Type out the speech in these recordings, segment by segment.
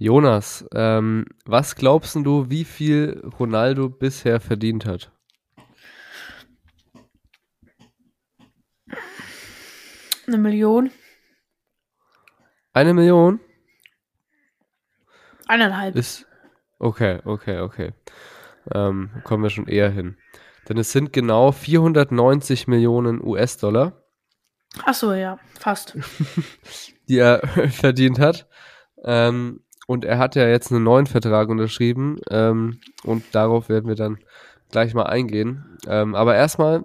Jonas, ähm, was glaubst du, wie viel Ronaldo bisher verdient hat? Eine Million. Eine Million? Eineinhalb. Ist. Okay, okay, okay. Ähm, kommen wir schon eher hin. Denn es sind genau 490 Millionen US-Dollar, Ach so, ja, fast. die er verdient hat. Ähm, und er hat ja jetzt einen neuen Vertrag unterschrieben. Ähm, und darauf werden wir dann gleich mal eingehen. Ähm, aber erstmal,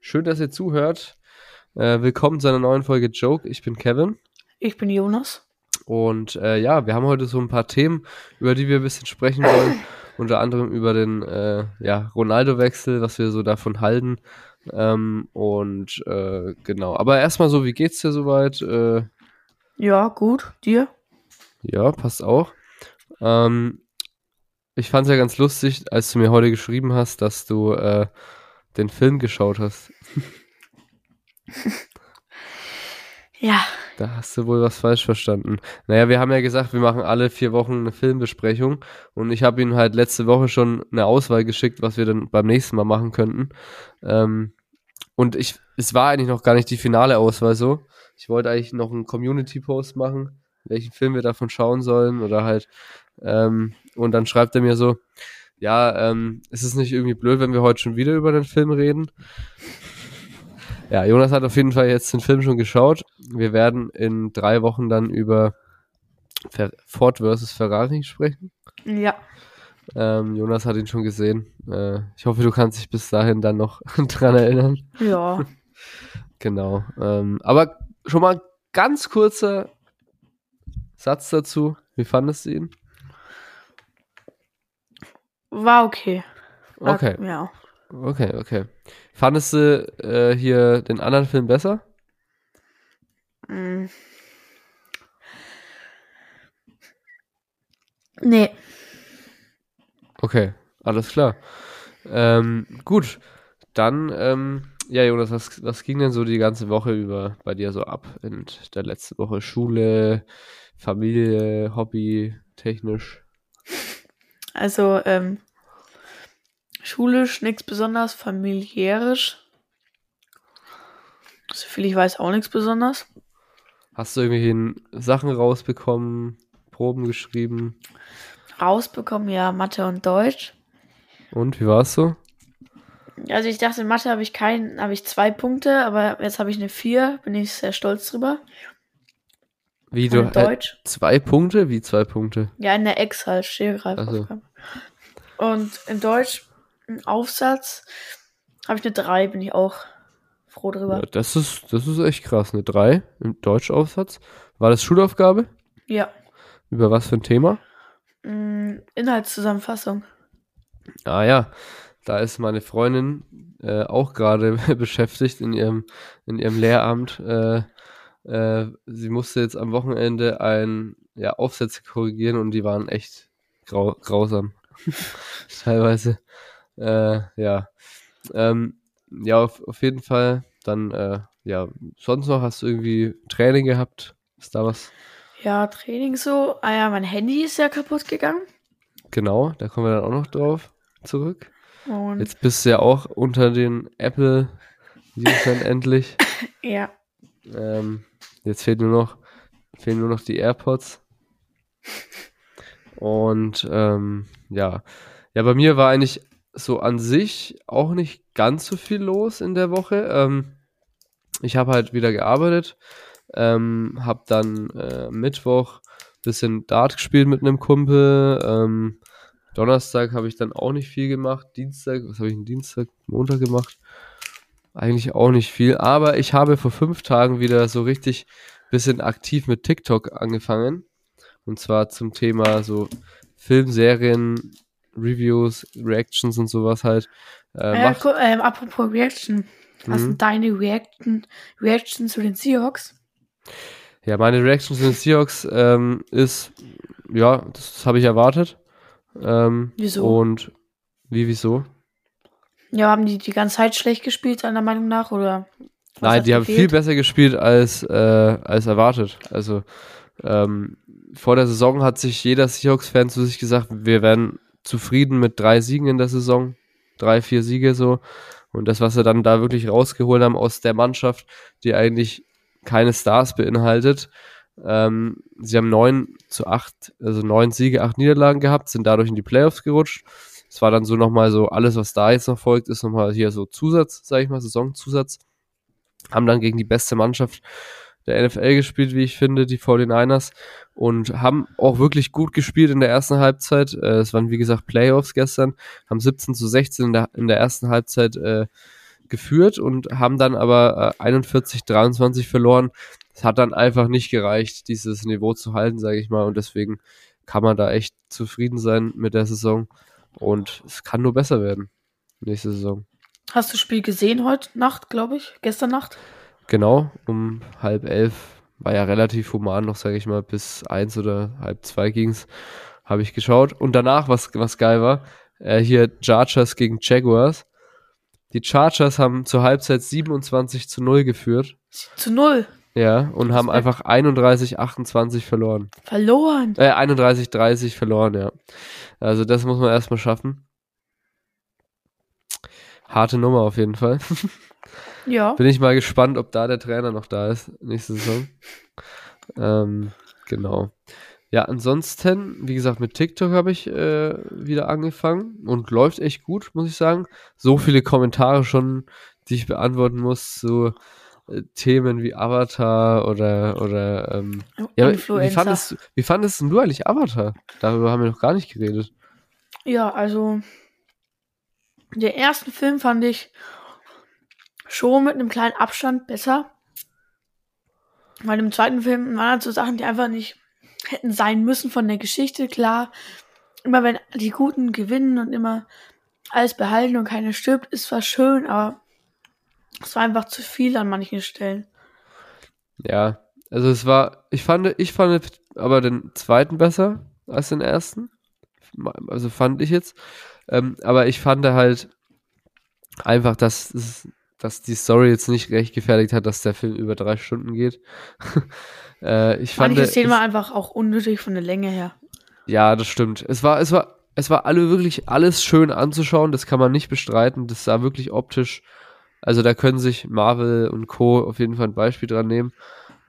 schön, dass ihr zuhört. Äh, willkommen zu einer neuen Folge Joke. Ich bin Kevin. Ich bin Jonas. Und äh, ja, wir haben heute so ein paar Themen, über die wir ein bisschen sprechen wollen. Unter anderem über den äh, ja, Ronaldo-Wechsel, was wir so davon halten. Ähm, und äh, genau. Aber erstmal so, wie geht's dir soweit? Äh, Ja, gut. Dir? Ja, passt auch. Ähm, ich fand's ja ganz lustig, als du mir heute geschrieben hast, dass du äh, den Film geschaut hast. Ja. Da hast du wohl was falsch verstanden. Naja, wir haben ja gesagt, wir machen alle vier Wochen eine Filmbesprechung und ich habe ihm halt letzte Woche schon eine Auswahl geschickt, was wir dann beim nächsten Mal machen könnten. Ähm, und ich, es war eigentlich noch gar nicht die finale Auswahl so. Ich wollte eigentlich noch einen Community-Post machen, welchen Film wir davon schauen sollen oder halt. Ähm, und dann schreibt er mir so, ja, ähm, ist es nicht irgendwie blöd, wenn wir heute schon wieder über den Film reden? Ja, Jonas hat auf jeden Fall jetzt den Film schon geschaut. Wir werden in drei Wochen dann über Ford versus Ferrari sprechen. Ja. Ähm, Jonas hat ihn schon gesehen. Äh, ich hoffe, du kannst dich bis dahin dann noch dran erinnern. Ja. Genau. Ähm, aber schon mal ganz kurzer Satz dazu. Wie fandest du ihn? War okay. War, Okay, Ja. okay, okay. Fandest du äh, hier den anderen Film besser? Mm. Nee. Okay, alles klar. Ähm, gut, dann, ähm, ja, Jonas, was, was ging denn so die ganze Woche über bei dir so ab in der letzten Woche? Schule, Familie, Hobby, technisch? Also, ähm, schulisch nichts besonders, familiärisch. Soviel ich weiß auch nichts besonders. Hast du irgendwelche Sachen rausbekommen, Proben geschrieben? Rausbekommen, ja, Mathe und Deutsch. Und wie war's so? Also ich dachte, in Mathe habe ich keinen, habe ich zwei Punkte, aber jetzt habe ich eine vier, bin ich sehr stolz drüber. Wie du in äh, Deutsch. zwei Punkte? Wie zwei Punkte? Ja, in der Ex halt, Stehgreifaufgabe. Und in Deutsch, im Aufsatz, habe ich eine drei, bin ich auch froh drüber. Ja, das ist, das ist echt krass. Eine drei im Deutschaufsatz. War das Schulaufgabe? Ja. Über was für ein Thema? Mm, Inhaltszusammenfassung. Ah ja, da ist meine Freundin äh, auch gerade beschäftigt in ihrem, in ihrem Lehramt. Äh, äh, sie musste jetzt am Wochenende ein ja, Aufsätze korrigieren und die waren echt grau grausam. Teilweise. Äh, ja. Ähm, ja, auf, auf jeden Fall. Dann, äh, ja, sonst noch hast du irgendwie Training gehabt? Ist da was? Ja, Training so. Ah ja, mein Handy ist ja kaputt gegangen. Genau, da kommen wir dann auch noch drauf zurück. Und Jetzt bist du ja auch unter den Apple-Usern endlich. ja, Ähm, jetzt fehlt nur noch, fehlen nur noch die AirPods. Und ähm, ja. Ja, bei mir war eigentlich so an sich auch nicht ganz so viel los in der Woche. Ähm, ich habe halt wieder gearbeitet, ähm, habe dann äh, Mittwoch bisschen Dart gespielt mit einem Kumpel. Ähm, Donnerstag habe ich dann auch nicht viel gemacht. Dienstag, was habe ich denn Dienstag, Montag gemacht? Eigentlich auch nicht viel. Aber ich habe vor fünf Tagen wieder so richtig bisschen aktiv mit TikTok angefangen. Und zwar zum Thema so Filmserien, Reviews, Reactions und sowas halt. Äh, äh, ähm, apropos Reaction. Was Mhm. sind deine Reaction, Reaction zu den Seahawks? ja, meine Reaction zu den Seahawks ähm, ist, ja, das habe ich erwartet. Ähm, Wieso? Und wie, wieso? Ja, haben die die ganze Zeit schlecht gespielt, deiner Meinung nach? Oder Nein, die haben viel besser gespielt als, äh, als erwartet. Also Ähm, vor der Saison hat sich jeder Seahawks-Fan zu sich gesagt, wir werden zufrieden mit drei Siegen in der Saison. Drei, vier Siege so. Und das, was sie dann da wirklich rausgeholt haben aus der Mannschaft, die eigentlich keine Stars beinhaltet. Ähm, sie haben neun zu acht, also neun Siege, acht Niederlagen gehabt, sind dadurch in die Playoffs gerutscht. Es war dann so nochmal so, alles, was da jetzt noch folgt, ist nochmal hier so Zusatz, sag ich mal, Saisonzusatz. Haben dann gegen die beste Mannschaft der NFL gespielt, wie ich finde, die 49ers. Und haben auch wirklich gut gespielt in der ersten Halbzeit. Äh, es waren, wie gesagt, Playoffs gestern. Haben 17 zu 16 in der, in der ersten Halbzeit äh, geführt und haben dann aber äh, 41, 23 verloren. Es hat dann einfach nicht gereicht, dieses Niveau zu halten, sage ich mal. Und deswegen kann man da echt zufrieden sein mit der Saison. Und es kann nur besser werden nächste Saison. Hast du das Spiel gesehen heute Nacht, glaube ich? Gestern Nacht? Genau, um halb elf. War ja relativ human noch, sage ich mal, bis eins oder halb zwei ging's. Habe ich geschaut. Und danach, was, was geil war, äh, hier Chargers gegen Jaguars. Die Chargers haben zur Halbzeit 27 zu 0 geführt. Zu 0? Ja, und haben einfach 31, 28 verloren. Verloren? Äh, 31, 30 verloren, ja. Also das muss man erstmal schaffen. Harte Nummer auf jeden Fall. Ja. Bin ich mal gespannt, ob da der Trainer noch da ist nächste Saison. ähm, genau. Ja, ansonsten, wie gesagt, mit TikTok habe ich äh, wieder angefangen und läuft echt gut, muss ich sagen. So viele Kommentare schon, die ich beantworten muss, so äh, Themen wie Avatar oder oder ähm, ja, wie fandest, wie fandest du eigentlich Avatar? Darüber haben wir noch gar nicht geredet. Ja, also den ersten Film fand ich schon mit einem kleinen Abstand besser. Weil im zweiten Film waren halt so Sachen, die einfach nicht hätten sein müssen von der Geschichte. Klar, immer wenn die Guten gewinnen und immer alles behalten und keiner stirbt, ist zwar schön, aber es war einfach zu viel an manchen Stellen. Ja, also es war, ich fand, ich fand aber den zweiten besser als den ersten. Also fand ich jetzt. Ähm, aber ich fand halt einfach, dass dass die Story jetzt nicht recht gefährdet hat, dass der Film über drei Stunden geht. äh, ich fand Manche Szenen war einfach auch unnötig von der Länge her. Ja, das stimmt. Es war, es war, es war alle wirklich alles schön anzuschauen. Das kann man nicht bestreiten. Das sah wirklich optisch. Also da können sich Marvel und Co. auf jeden Fall ein Beispiel dran nehmen.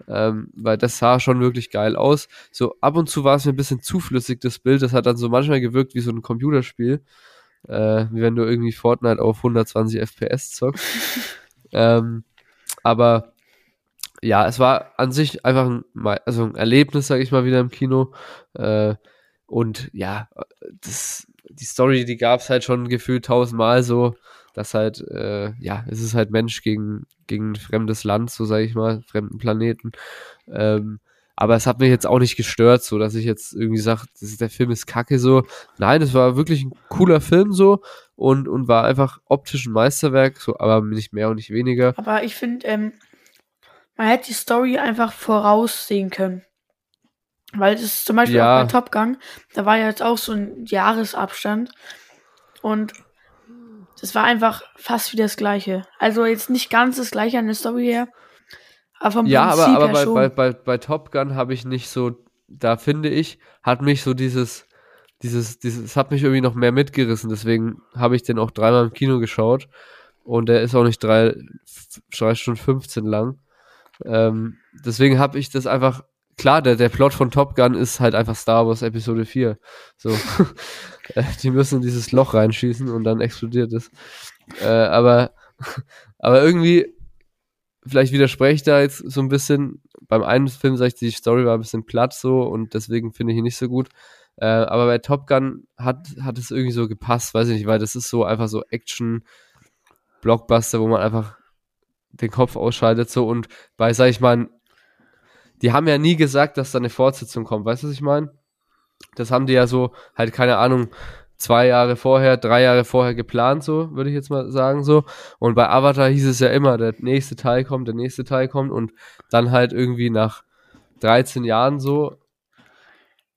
Ähm, weil das sah schon wirklich geil aus. So ab und zu war es mir ein bisschen zuflüssig, das Bild. Das hat dann so manchmal gewirkt wie so ein Computerspiel äh, wie wenn du irgendwie Fortnite auf 120 FPS zockst. ähm, aber ja, es war an sich einfach ein, also ein Erlebnis, sag ich mal, wieder im Kino. Äh, und ja, das, die Story, die gab es halt schon gefühlt tausendmal so, dass halt, äh, ja, es ist halt Mensch gegen, gegen ein fremdes Land, so sag ich mal, fremden Planeten. Ähm, aber es hat mich jetzt auch nicht gestört, so dass ich jetzt irgendwie sage, der Film ist kacke so. Nein, es war wirklich ein cooler Film so und, und war einfach optisch ein Meisterwerk, so, aber nicht mehr und nicht weniger. Aber ich finde, ähm, man hätte die Story einfach voraussehen können. Weil das ist zum Beispiel ja. auch bei Top Gun, da war ja jetzt auch so ein Jahresabstand. Und das war einfach fast wie das gleiche. Also jetzt nicht ganz das gleiche an der Story her, aber vom ja, Prinzip aber, aber bei, bei, bei, bei Top Gun habe ich nicht so, da finde ich, hat mich so dieses, dieses, dieses, hat mich irgendwie noch mehr mitgerissen. Deswegen habe ich den auch dreimal im Kino geschaut. Und der ist auch nicht drei, drei Stunden 15 lang. Ähm, deswegen habe ich das einfach, klar, der, der Plot von Top Gun ist halt einfach Star Wars Episode 4. So. Die müssen in dieses Loch reinschießen und dann explodiert es. Äh, aber, aber irgendwie vielleicht widerspreche ich da jetzt so ein bisschen. Beim einen Film sage ich, die Story war ein bisschen platt so und deswegen finde ich ihn nicht so gut. Äh, aber bei Top Gun hat, hat es irgendwie so gepasst, weiß ich nicht, weil das ist so einfach so Action-Blockbuster, wo man einfach den Kopf ausschaltet so und bei, sag ich mal, die haben ja nie gesagt, dass da eine Fortsetzung kommt, weißt du, was ich meine? Das haben die ja so, halt keine Ahnung, zwei Jahre vorher, drei Jahre vorher geplant, so würde ich jetzt mal sagen so. Und bei Avatar hieß es ja immer, der nächste Teil kommt, der nächste Teil kommt und dann halt irgendwie nach 13 Jahren so,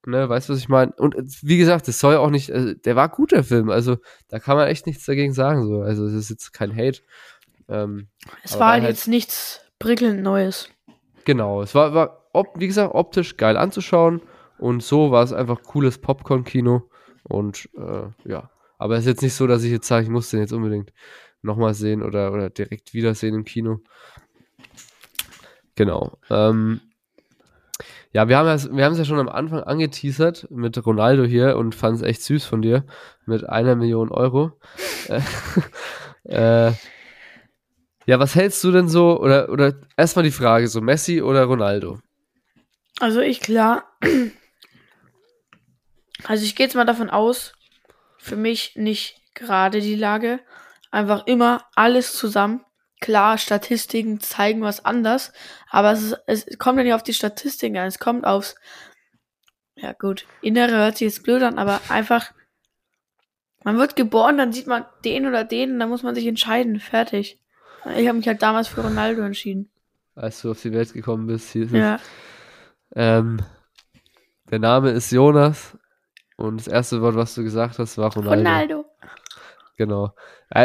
ne, weißt du, was ich meine? Und wie gesagt, das soll auch nicht, also, der war gut, der Film, also da kann man echt nichts dagegen sagen, so. Also es ist jetzt kein Hate. Ähm, es war halt jetzt nichts prickelnd Neues. Genau, es war, war ob, wie gesagt, optisch geil anzuschauen. Und so war es einfach cooles Popcorn-Kino. Und äh, ja, aber es ist jetzt nicht so, dass ich jetzt sage, ich muss den jetzt unbedingt nochmal sehen oder, oder direkt wiedersehen im Kino. Genau. Ähm, ja, wir haben es wir ja schon am Anfang angeteasert mit Ronaldo hier und fand es echt süß von dir mit einer Million Euro. äh, ja, was hältst du denn so, oder, oder erstmal die Frage, so Messi oder Ronaldo? Also ich klar, also ich gehe jetzt mal davon aus, für mich nicht gerade die Lage, einfach immer alles zusammen Klar, Statistiken zeigen was anders, aber es, ist, es kommt ja nicht auf die Statistiken an, es kommt aufs, ja gut, Innere hört sich jetzt blöd an, aber einfach, man wird geboren, dann sieht man den oder den, dann muss man sich entscheiden, fertig. Ich habe mich halt damals für Ronaldo entschieden. Als du auf die Welt gekommen bist, hieß ja. es. Ähm, der Name ist Jonas und das erste Wort, was du gesagt hast, war Ronaldo. Ronaldo. Genau.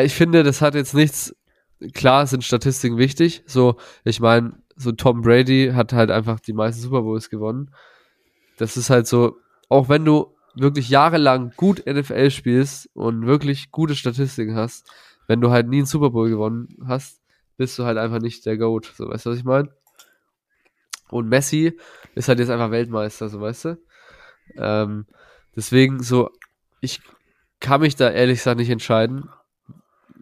Ich finde, das hat jetzt nichts klar sind Statistiken wichtig. So, ich meine, so Tom Brady hat halt einfach die meisten Super Bowls gewonnen. Das ist halt so, auch wenn du wirklich jahrelang gut NFL spielst und wirklich gute Statistiken hast, wenn du halt nie einen Super Bowl gewonnen hast, bist du halt einfach nicht der GOAT. So, weißt du, was ich meine? Und Messi ist halt jetzt einfach Weltmeister, so weißt du? Ähm, deswegen so, ich kann mich da ehrlich gesagt nicht entscheiden,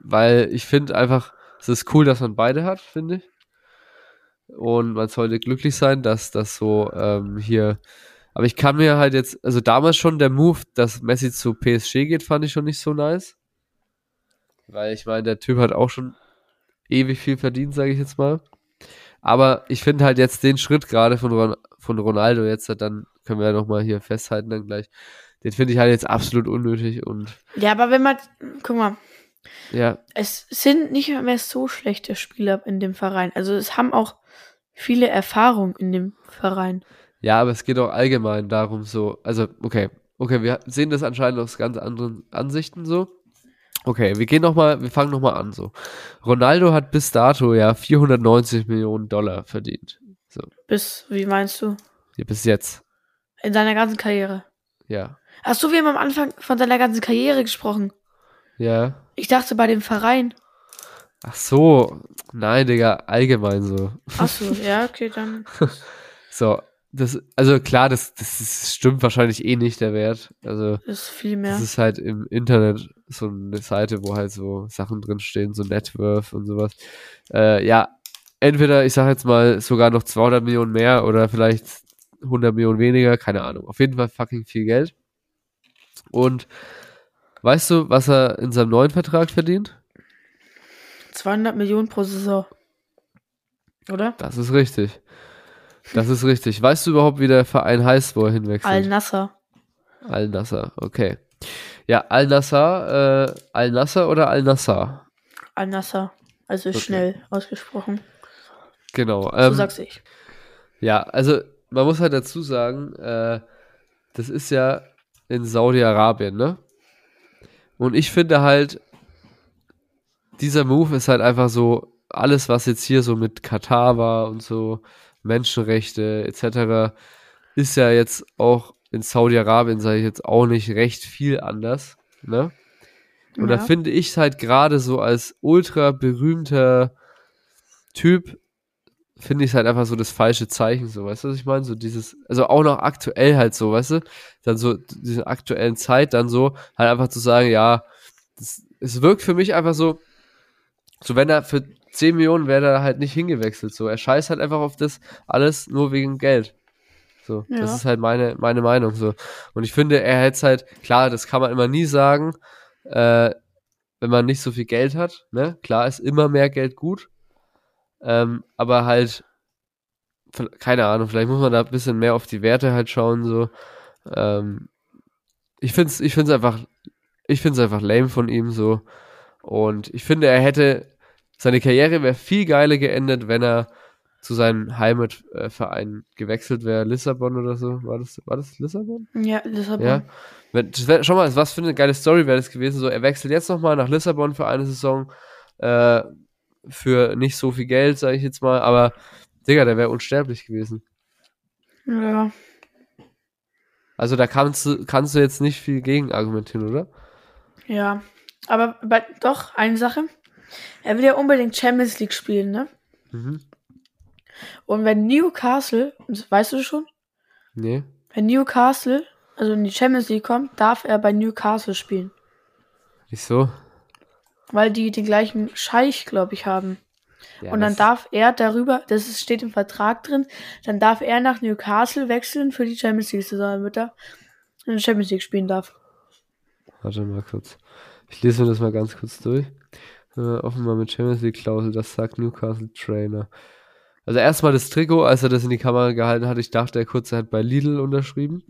weil ich finde einfach, es ist cool, dass man beide hat, finde ich. Und man sollte glücklich sein, dass das so ähm, hier. Aber ich kann mir halt jetzt, also damals schon der Move, dass Messi zu PSG geht, fand ich schon nicht so nice. Weil ich meine, der Typ hat auch schon ewig viel verdient, sage ich jetzt mal. Aber ich finde halt jetzt den Schritt gerade von, Ron von Ronaldo jetzt, dann können wir ja nochmal hier festhalten dann gleich. Den finde ich halt jetzt absolut unnötig und. Ja, aber wenn man, guck mal, ja. Es sind nicht mehr so schlechte Spieler in dem Verein. Also es haben auch viele Erfahrungen in dem Verein. Ja, aber es geht auch allgemein darum so, also okay, okay, wir sehen das anscheinend aus ganz anderen Ansichten so. Okay, wir gehen noch mal, wir fangen noch mal an so. Ronaldo hat bis dato ja 490 Millionen Dollar verdient. So. Bis, wie meinst du? Ja, bis jetzt. In seiner ganzen Karriere. Ja. Hast du wie am Anfang von seiner ganzen Karriere gesprochen? Ja. Ich dachte bei dem Verein. Ach so, nein, Digga, allgemein so. Ach so, ja, okay, dann. so, das, also klar, das, das, das stimmt wahrscheinlich eh nicht, der Wert. Also, das ist viel mehr. Das ist halt im Internet so eine Seite, wo halt so Sachen drinstehen, so Networth und sowas. Äh, ja, entweder, ich sag jetzt mal, sogar noch 200 Millionen mehr oder vielleicht 100 Millionen weniger, keine Ahnung. Auf jeden Fall fucking viel Geld. Und Weißt du, was er in seinem neuen Vertrag verdient? 200 Millionen pro Saison. Oder? Das ist richtig. Das ist richtig. Weißt du überhaupt, wie der Verein heißt, wo er hinwechselt? Al-Nasser. Al-Nasser, okay. Ja, Al-Nasser, äh, Al-Nasser oder Al-Nassar? Al-Nasser. Also okay. schnell ausgesprochen. Genau. Ähm, so sag's ich. Ja, also man muss halt dazu sagen, äh, das ist ja in Saudi-Arabien, ne? Und ich finde halt, dieser Move ist halt einfach so, alles, was jetzt hier so mit Katar war und so, Menschenrechte etc., ist ja jetzt auch in Saudi-Arabien, sage ich jetzt, auch nicht recht viel anders. Ne? Und ja. da finde ich es halt gerade so als ultra berühmter Typ, finde ich es halt einfach so das falsche Zeichen, so, weißt du, was ich meine? So dieses, also auch noch aktuell halt so, weißt du? Dann so, diese aktuellen Zeit dann so, halt einfach zu sagen, ja, das, es wirkt für mich einfach so, so wenn er für 10 Millionen wäre er halt nicht hingewechselt, so. Er scheißt halt einfach auf das alles nur wegen Geld. So, ja. das ist halt meine, meine Meinung, so. Und ich finde, er hätte halt, klar, das kann man immer nie sagen, äh, wenn man nicht so viel Geld hat, ne? Klar ist immer mehr Geld gut, ähm, aber halt, keine Ahnung, vielleicht muss man da ein bisschen mehr auf die Werte halt schauen, so. Ähm, ich finde es ich find's einfach, ich finde es einfach lame von ihm, so. Und ich finde, er hätte, seine Karriere wäre viel geiler geendet, wenn er zu seinem Heimatverein gewechselt wäre, Lissabon oder so. War das, war das Lissabon? Ja, Lissabon. Ja. Wär, schau mal, was für eine geile Story wäre das gewesen. So, er wechselt jetzt nochmal nach Lissabon für eine Saison. Äh, für nicht so viel Geld, sage ich jetzt mal, aber Digga, der wäre unsterblich gewesen. Ja. Also da kannst du, kannst du jetzt nicht viel gegen argumentieren, oder? Ja. Aber bei, doch, eine Sache. Er will ja unbedingt Champions League spielen, ne? Mhm. Und wenn Newcastle, weißt du schon, Nee. wenn Newcastle, also in die Champions League kommt, darf er bei Newcastle spielen. Wieso? Weil die den gleichen Scheich, glaube ich, haben. Ja, und dann darf er darüber, das ist, steht im Vertrag drin, dann darf er nach Newcastle wechseln für die Champions League-Saison, damit er in der Champions League spielen darf. Warte mal kurz. Ich lese mir das mal ganz kurz durch. Äh, offenbar mit Champions League Klausel, das sagt Newcastle Trainer. Also erstmal das Trikot, als er das in die Kamera gehalten hat, ich dachte, er kurz hat bei Lidl unterschrieben.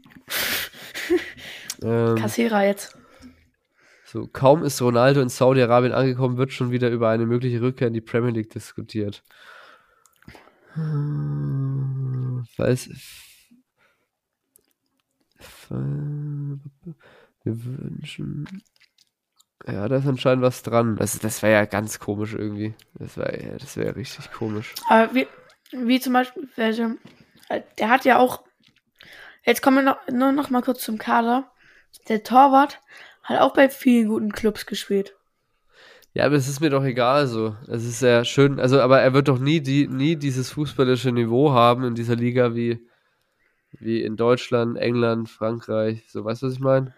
ähm, Kassierer jetzt. so, kaum ist Ronaldo in Saudi-Arabien angekommen, wird schon wieder über eine mögliche Rückkehr in die Premier League diskutiert. Hm, Weiß. Wir wünschen. Ja, da ist anscheinend was dran. Das, das wäre ja ganz komisch irgendwie. Das wäre ja, das wäre richtig komisch. Aber wie, wie zum Beispiel, welche, äh, der hat ja auch, jetzt kommen wir noch, nur noch mal kurz zum Kader. Der Torwart hat auch bei vielen guten Clubs gespielt. Ja, aber es ist mir doch egal so. Es ist sehr schön. Also, aber er wird doch nie, die, nie dieses fußballische Niveau haben in dieser Liga wie, wie in Deutschland, England, Frankreich. So, weißt du, was ich meine?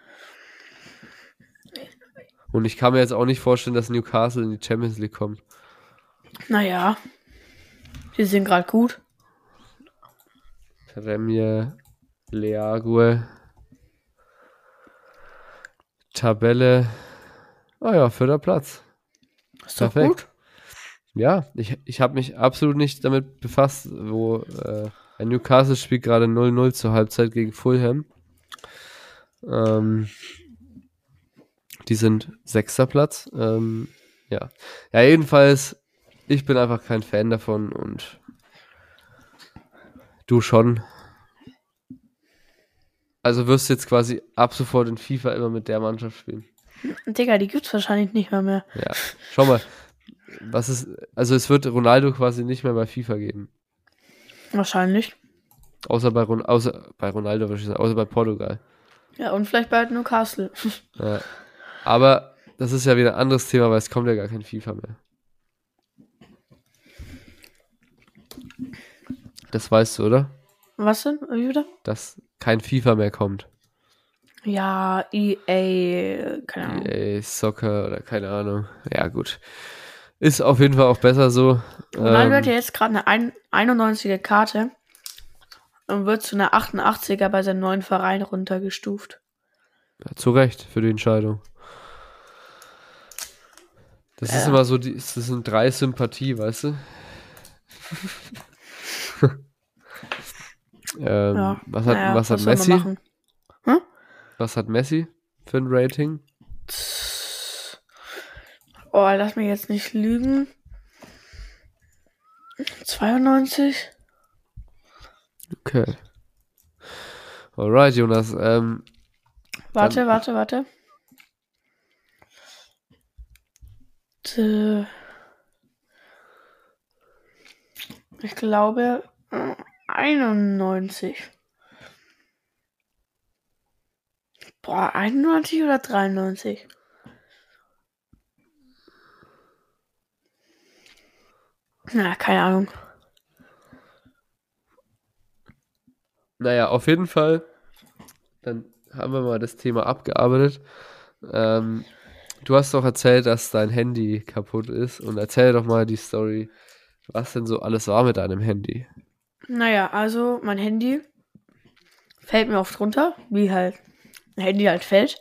Und ich kann mir jetzt auch nicht vorstellen, dass Newcastle in die Champions League kommt. Naja, die sind gerade gut. Premier League. Tabelle. Ah ja, vierter Platz. Ist doch Perfekt. gut. Ja, ich, ich habe mich absolut nicht damit befasst, wo äh, ein Newcastle spielt gerade 0-0 zur Halbzeit gegen Fulham. Ähm, die sind sechster Platz. Ähm, ja. ja, jedenfalls, ich bin einfach kein Fan davon und du schon. Also wirst du jetzt quasi ab sofort in FIFA immer mit der Mannschaft spielen. Digga, die gibt's wahrscheinlich nicht mehr mehr. Ja, schau mal. Was ist, also es wird Ronaldo quasi nicht mehr bei FIFA geben. Wahrscheinlich. Außer bei, Ron, außer bei Ronaldo, würde ich sagen, außer bei Portugal. Ja, und vielleicht bald Newcastle. Ja. Aber das ist ja wieder ein anderes Thema, weil es kommt ja gar kein FIFA mehr. Das weißt du, oder? Was denn? Wie wieder? Dass kein FIFA mehr kommt. Ja, EA, keine Ahnung. EA, Soccer oder keine Ahnung. Ja, gut. Ist auf jeden Fall auch besser so. Ronaldo Ähm, hat ja jetzt gerade eine ein 91er Karte und wird zu einer 88er bei seinem neuen Verein runtergestuft. Ja, zu Recht für die Entscheidung. Das ist Ja. immer so, die, das sind drei Sympathie, weißt du? ähm, Ja. Was hat, Naja, was hat Messi? machen? Was hat Messi für ein Rating? Oh, lass mich jetzt nicht lügen. 92? Okay. Alright, Jonas. Ähm, Warte, warte, warte. T- Ich glaube äh, 91. Boah, 91 oder 93? Na, keine Ahnung. naja, auf jeden Fall. Dann haben wir mal das Thema abgearbeitet. Ähm, du hast doch erzählt, dass dein Handy kaputt ist. Und erzähl doch mal die Story, was denn so alles war mit deinem Handy. Naja, also mein Handy fällt mir oft runter, wie halt ein Handy halt fällt.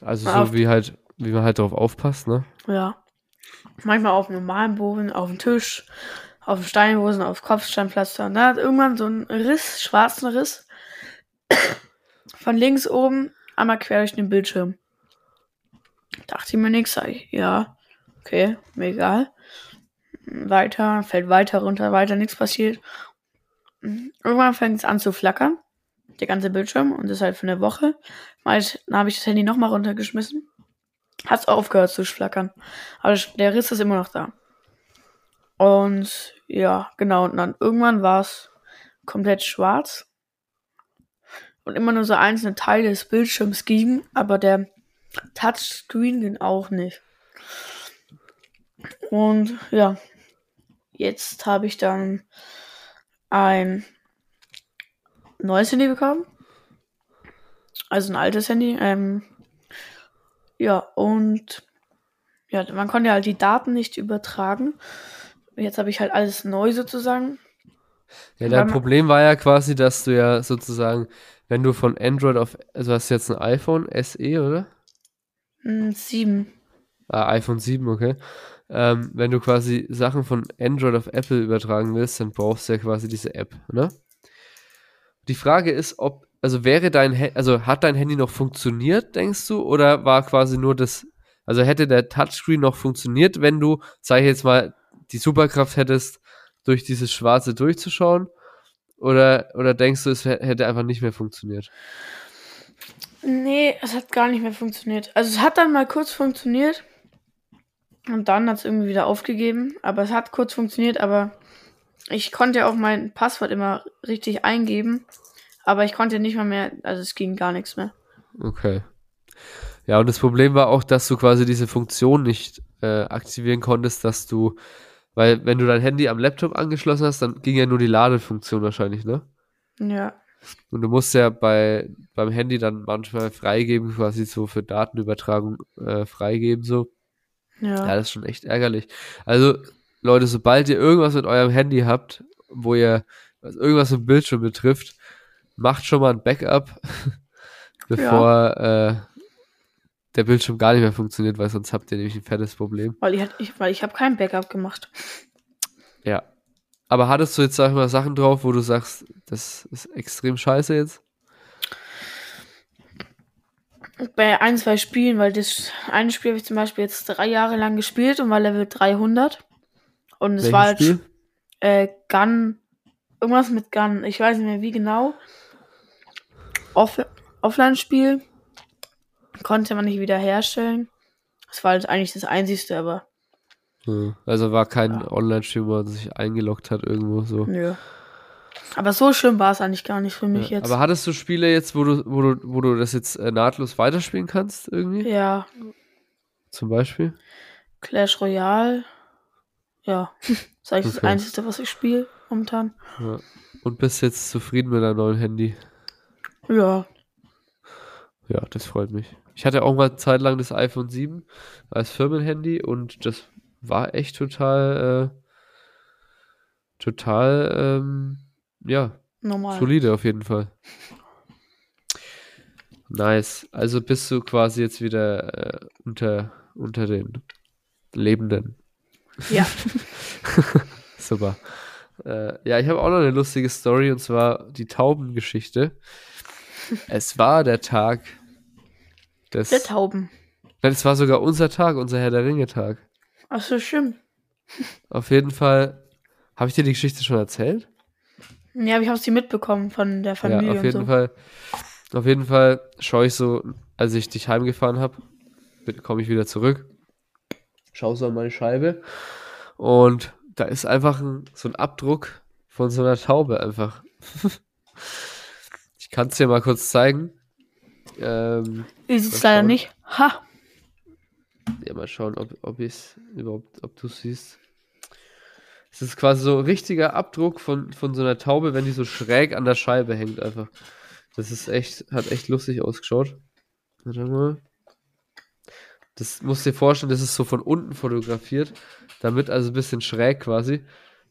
Also Auf- so wie halt, wie man halt darauf aufpasst, ne? Ja. Manchmal auf normalen Boden, auf dem Tisch, auf dem Steinboden, auf Kopfsteinpflaster. Und da hat irgendwann so ein Riss, schwarzen Riss, von links oben einmal quer durch den Bildschirm. Dachte ich mir nichts, sag ich, ja, okay, mir egal. Weiter, fällt weiter runter, weiter, nichts passiert. Irgendwann fängt es an zu flackern, der ganze Bildschirm, und das halt für eine Woche. Mal, dann habe ich das Handy nochmal runtergeschmissen. Hat es aufgehört zu flackern. Aber der Riss ist immer noch da. Und ja, genau. Und dann irgendwann war es komplett schwarz. und immer nur so einzelne Teile des Bildschirms gingen, aber der Touchscreen ging auch nicht. Und ja, jetzt habe ich dann ein neues Handy bekommen. Also ein altes Handy. Ähm, ja, und ja, man konnte halt die Daten nicht übertragen. Jetzt habe ich halt alles neu sozusagen. Ja, dein Problem war ja quasi, dass du ja sozusagen, wenn du von Android auf, also hast du jetzt ein iPhone SE, oder? 7. Ah, iPhone 7, okay. Ähm, wenn du quasi Sachen von Android auf Apple übertragen willst, dann brauchst du ja quasi diese App, ne? Die Frage ist, ob, also wäre dein, Handy, also hat dein Handy noch funktioniert, denkst du, oder war quasi nur das, also hätte der Touchscreen noch funktioniert, wenn du, sag ich jetzt mal, die Superkraft hättest, durch dieses Schwarze durchzuschauen? Oder, oder denkst du, es hätte einfach nicht mehr funktioniert? Nee, es hat gar nicht mehr funktioniert. Also es hat dann mal kurz funktioniert und dann hat es irgendwie wieder aufgegeben. Aber es hat kurz funktioniert, aber ich konnte ja auch mein Passwort immer richtig eingeben. Aber ich konnte nicht mal mehr, also es ging gar nichts mehr. Okay. Ja, und das Problem war auch, dass du quasi diese Funktion nicht äh, aktivieren konntest, dass du weil wenn du dein Handy am Laptop angeschlossen hast, dann ging ja nur die Ladefunktion wahrscheinlich, ne? Ja. Und du musst ja bei, beim Handy dann manchmal freigeben, quasi so für Datenübertragung äh, freigeben, so. Ja. Ja, das ist schon echt ärgerlich. Also, Leute, sobald ihr irgendwas mit eurem Handy habt, wo ihr was irgendwas im Bildschirm betrifft, macht schon mal ein Backup, bevor, ja. äh, der Bildschirm gar nicht mehr funktioniert, weil sonst habt ihr nämlich ein fettes Problem. Weil ich, ich, weil ich habe kein Backup gemacht. Ja. Aber hattest du jetzt, sag ich mal, Sachen drauf, wo du sagst, das ist extrem scheiße jetzt? Bei ein, zwei Spielen, weil das eine Spiel habe ich zum Beispiel jetzt drei Jahre lang gespielt und war Level 300. Und es Welches war halt Spiel? Äh, Gun, irgendwas mit Gun, ich weiß nicht mehr wie genau. Off Offline-Spiel konnte man nicht wiederherstellen. Das war halt eigentlich das Einzigste, aber. Also war kein ja. Online-Stream, wo man sich eingeloggt hat irgendwo so. Nö. Aber so schlimm war es eigentlich gar nicht für mich ja. jetzt. Aber hattest du Spiele jetzt, wo du, wo du, wo du das jetzt äh, nahtlos weiterspielen kannst irgendwie? Ja. Zum Beispiel? Clash Royale. Ja. das ist eigentlich okay. das Einzige, was ich spiele momentan. Ja. Und bist jetzt zufrieden mit deinem neuen Handy? Ja. Ja, das freut mich. Ich hatte auch mal zeitlang das iPhone 7 als Firmenhandy und das war echt total, äh, total, ähm, ja, Normal. solide auf jeden Fall. Nice. Also bist du quasi jetzt wieder äh, unter, unter den Lebenden. Ja. Super. Äh, ja, ich habe auch noch eine lustige Story und zwar die Taubengeschichte. Es war der Tag des. Der Tauben. Nein, es war sogar unser Tag, unser Herr der Ringe-Tag. Ach so, stimmt. Auf jeden Fall. Habe ich dir die Geschichte schon erzählt? Ja, aber ich habe sie mitbekommen von der Familie. Ja, auf jeden so. Fall. Auf jeden Fall schaue ich so, als ich dich heimgefahren habe, komme ich wieder zurück, schaue so an meine Scheibe und da ist einfach ein, so ein Abdruck von so einer Taube einfach. ich kann es dir mal kurz zeigen. Ähm, ich es leider nicht. Ha! Ja, mal schauen, ob, ob ich es überhaupt, ob du siehst. Es ist quasi so ein richtiger Abdruck von, von so einer Taube, wenn die so schräg an der Scheibe hängt einfach. Das ist echt, hat echt lustig ausgeschaut. Warte mal. Das musst du dir vorstellen, das ist so von unten fotografiert, damit also ein bisschen schräg quasi,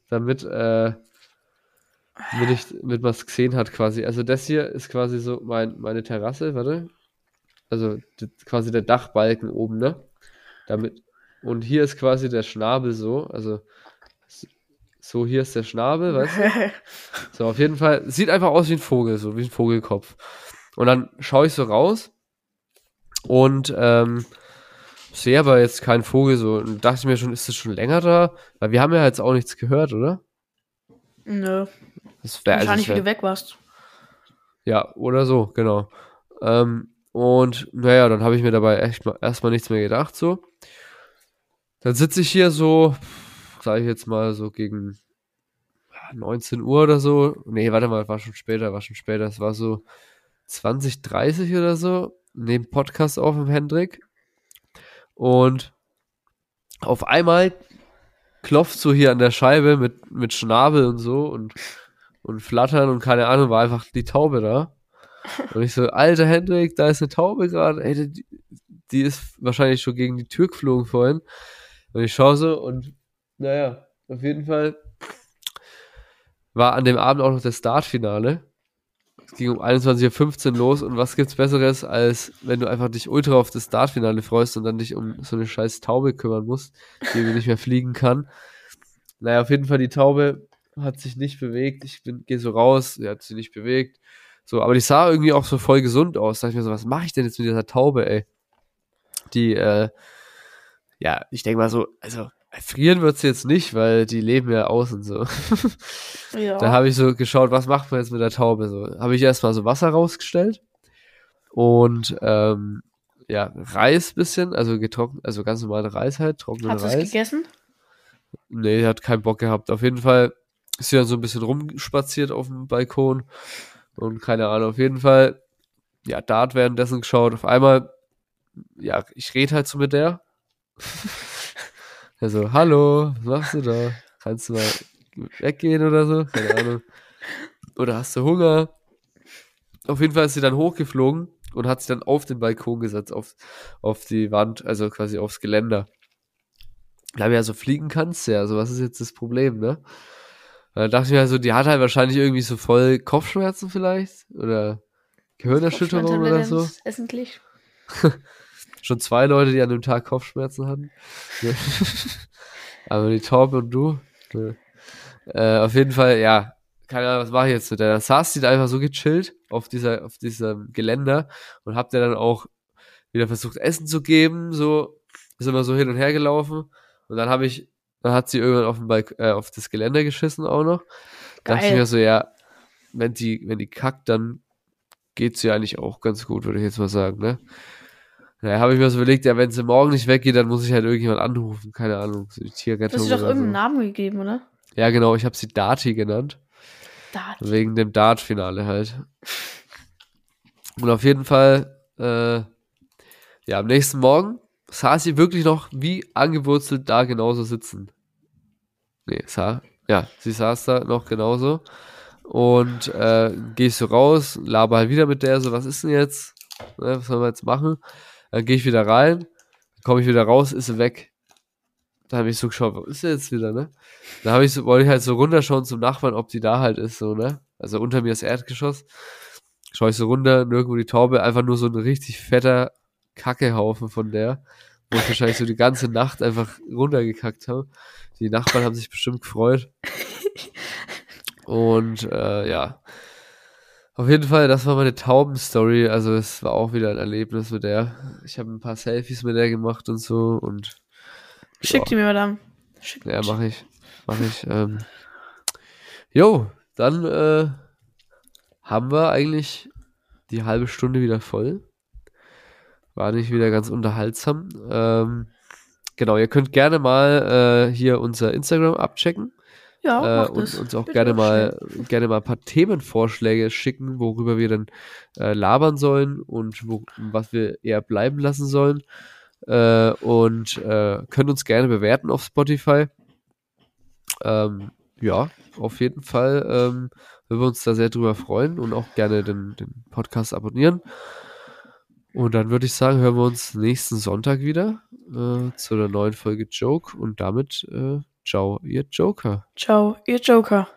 damit, äh, damit, ich, damit man es gesehen hat quasi. Also das hier ist quasi so mein, meine Terrasse, warte. Also quasi der Dachbalken oben, ne? Damit, und hier ist quasi der Schnabel so, also so hier ist der Schnabel, weißt du? So, auf jeden Fall, sieht einfach aus wie ein Vogel, so wie ein Vogelkopf. Und dann schaue ich so raus und ähm, sehe aber jetzt keinen Vogel so und dachte ich mir schon, ist das schon länger da? Weil wir haben ja jetzt auch nichts gehört, oder? Nö. Das wär, also Wahrscheinlich, also, wär, wie du weg warst. Ja, oder so, genau. Ähm, und naja, dann habe ich mir dabei echt mal, erstmal nichts mehr gedacht, so. Dann sitze ich hier so, sage ich jetzt mal, so gegen 19 Uhr oder so. Nee, warte mal, war schon später, war schon später. Es war so 20, 30 oder so, nehmen Podcast auf mit Hendrik. Und auf einmal klopft so hier an der Scheibe mit, mit Schnabel und so und, und Flattern und keine Ahnung, war einfach die Taube da. Und ich so, alter Hendrik, da ist eine Taube gerade. Ey, die, die ist wahrscheinlich schon gegen die Tür geflogen vorhin. Und ich schaue so und naja, auf jeden Fall war an dem Abend auch noch das Startfinale. Es ging um 21.15 Uhr los und was gibt's Besseres, als wenn du einfach dich ultra auf das Startfinale freust und dann dich um so eine scheiß Taube kümmern musst, die nicht mehr fliegen kann. Naja, auf jeden Fall die Taube hat sich nicht bewegt. Ich bin, gehe so raus, sie hat sich nicht bewegt. So, aber die sah irgendwie auch so voll gesund aus. Da dachte ich mir so, was mache ich denn jetzt mit dieser Taube, ey? Die, äh, ja, ich denke mal so, also frieren wird sie jetzt nicht, weil die leben ja außen so. ja. Da habe ich so geschaut, was macht man jetzt mit der Taube? So, habe ich erstmal so Wasser rausgestellt und ähm, ja, Reis bisschen, also getrocknet, also ganz normale Reis halt, trockenen Reis. Hast du es gegessen? Nee, hat keinen Bock gehabt. Auf jeden Fall ist sie dann so ein bisschen rumspaziert auf dem Balkon und keine Ahnung, auf jeden Fall, ja, Dart währenddessen geschaut. Auf einmal, ja, ich rede halt so mit der. Also, hallo, was machst du da? Kannst du mal weggehen oder so? Keine Ahnung. Oder hast du Hunger? Auf jeden Fall ist sie dann hochgeflogen und hat sich dann auf den Balkon gesetzt, auf, auf die Wand, also quasi aufs Geländer. Da ja so fliegen kannst ja, also was ist jetzt das Problem, ne? Da dachte ich mir also, die hat halt wahrscheinlich irgendwie so voll Kopfschmerzen vielleicht oder Gehirnerschütterung oder so. Essentlich. schon zwei Leute, die an dem Tag Kopfschmerzen hatten. Aber die Taube und du. Äh, auf jeden Fall, ja, keine Ahnung, was mache ich jetzt mit der? Da saß sie da einfach so gechillt auf dieser, auf diesem Geländer und habt ihr dann auch wieder versucht, Essen zu geben, so, ist immer so hin und her gelaufen. Und dann habe ich, dann hat sie irgendwann auf, Balk äh, auf das Geländer geschissen auch noch. Da dachte ich mir so, ja, wenn die, wenn die kackt, dann geht's ja eigentlich auch ganz gut, würde ich jetzt mal sagen, ne? Naja, habe ich mir so überlegt, ja, wenn sie morgen nicht weggeht, dann muss ich halt irgendjemand anrufen. Keine Ahnung, so die Tierrettung. Du hast doch irgendeinen so. Namen gegeben, oder? Ja, genau, ich habe sie Dati genannt. Dati. Wegen dem Dart-Finale halt. Und auf jeden Fall, äh, ja, am nächsten Morgen saß sie wirklich noch wie angewurzelt da genauso sitzen. Nee, sah, ja, sie saß da noch genauso. Und äh, gehst so raus, laber halt wieder mit der, so, was ist denn jetzt? Ne, was sollen wir jetzt machen? Dann gehe ich wieder rein, komme ich wieder raus, ist sie weg. Da habe ich so geschaut, wo ist sie jetzt wieder, ne? Da habe ich so, wollte ich halt so runterschauen zum Nachbarn, ob die da halt ist, so, ne? Also unter mir das Erdgeschoss. Schaue ich so runter, nirgendwo die Taube, einfach nur so ein richtig fetter Kackehaufen von der, wo ich wahrscheinlich so die ganze Nacht einfach runtergekackt habe. Die Nachbarn haben sich bestimmt gefreut. Und äh, ja, auf jeden Fall, das war meine Tauben-Story. Also es war auch wieder ein Erlebnis mit der. Ich habe ein paar Selfies mit der gemacht und so und. Schick die mir mal dann. Schick ja, mache ich. Mache ich. Ähm. Jo, dann äh, haben wir eigentlich die halbe Stunde wieder voll. War nicht wieder ganz unterhaltsam. Ähm, genau, ihr könnt gerne mal äh, hier unser Instagram abchecken. Ja, äh, und uns auch gerne mal, gerne mal ein paar Themenvorschläge schicken, worüber wir dann äh, labern sollen und wo, was wir eher bleiben lassen sollen. Äh, und äh, könnt uns gerne bewerten auf Spotify. Ähm, ja, auf jeden Fall ähm, würden wir uns da sehr drüber freuen und auch gerne den, den Podcast abonnieren. Und dann würde ich sagen, hören wir uns nächsten Sonntag wieder äh, zu einer neuen Folge Joke und damit äh, Ciao, ihr Joker. Ciao, ihr Joker.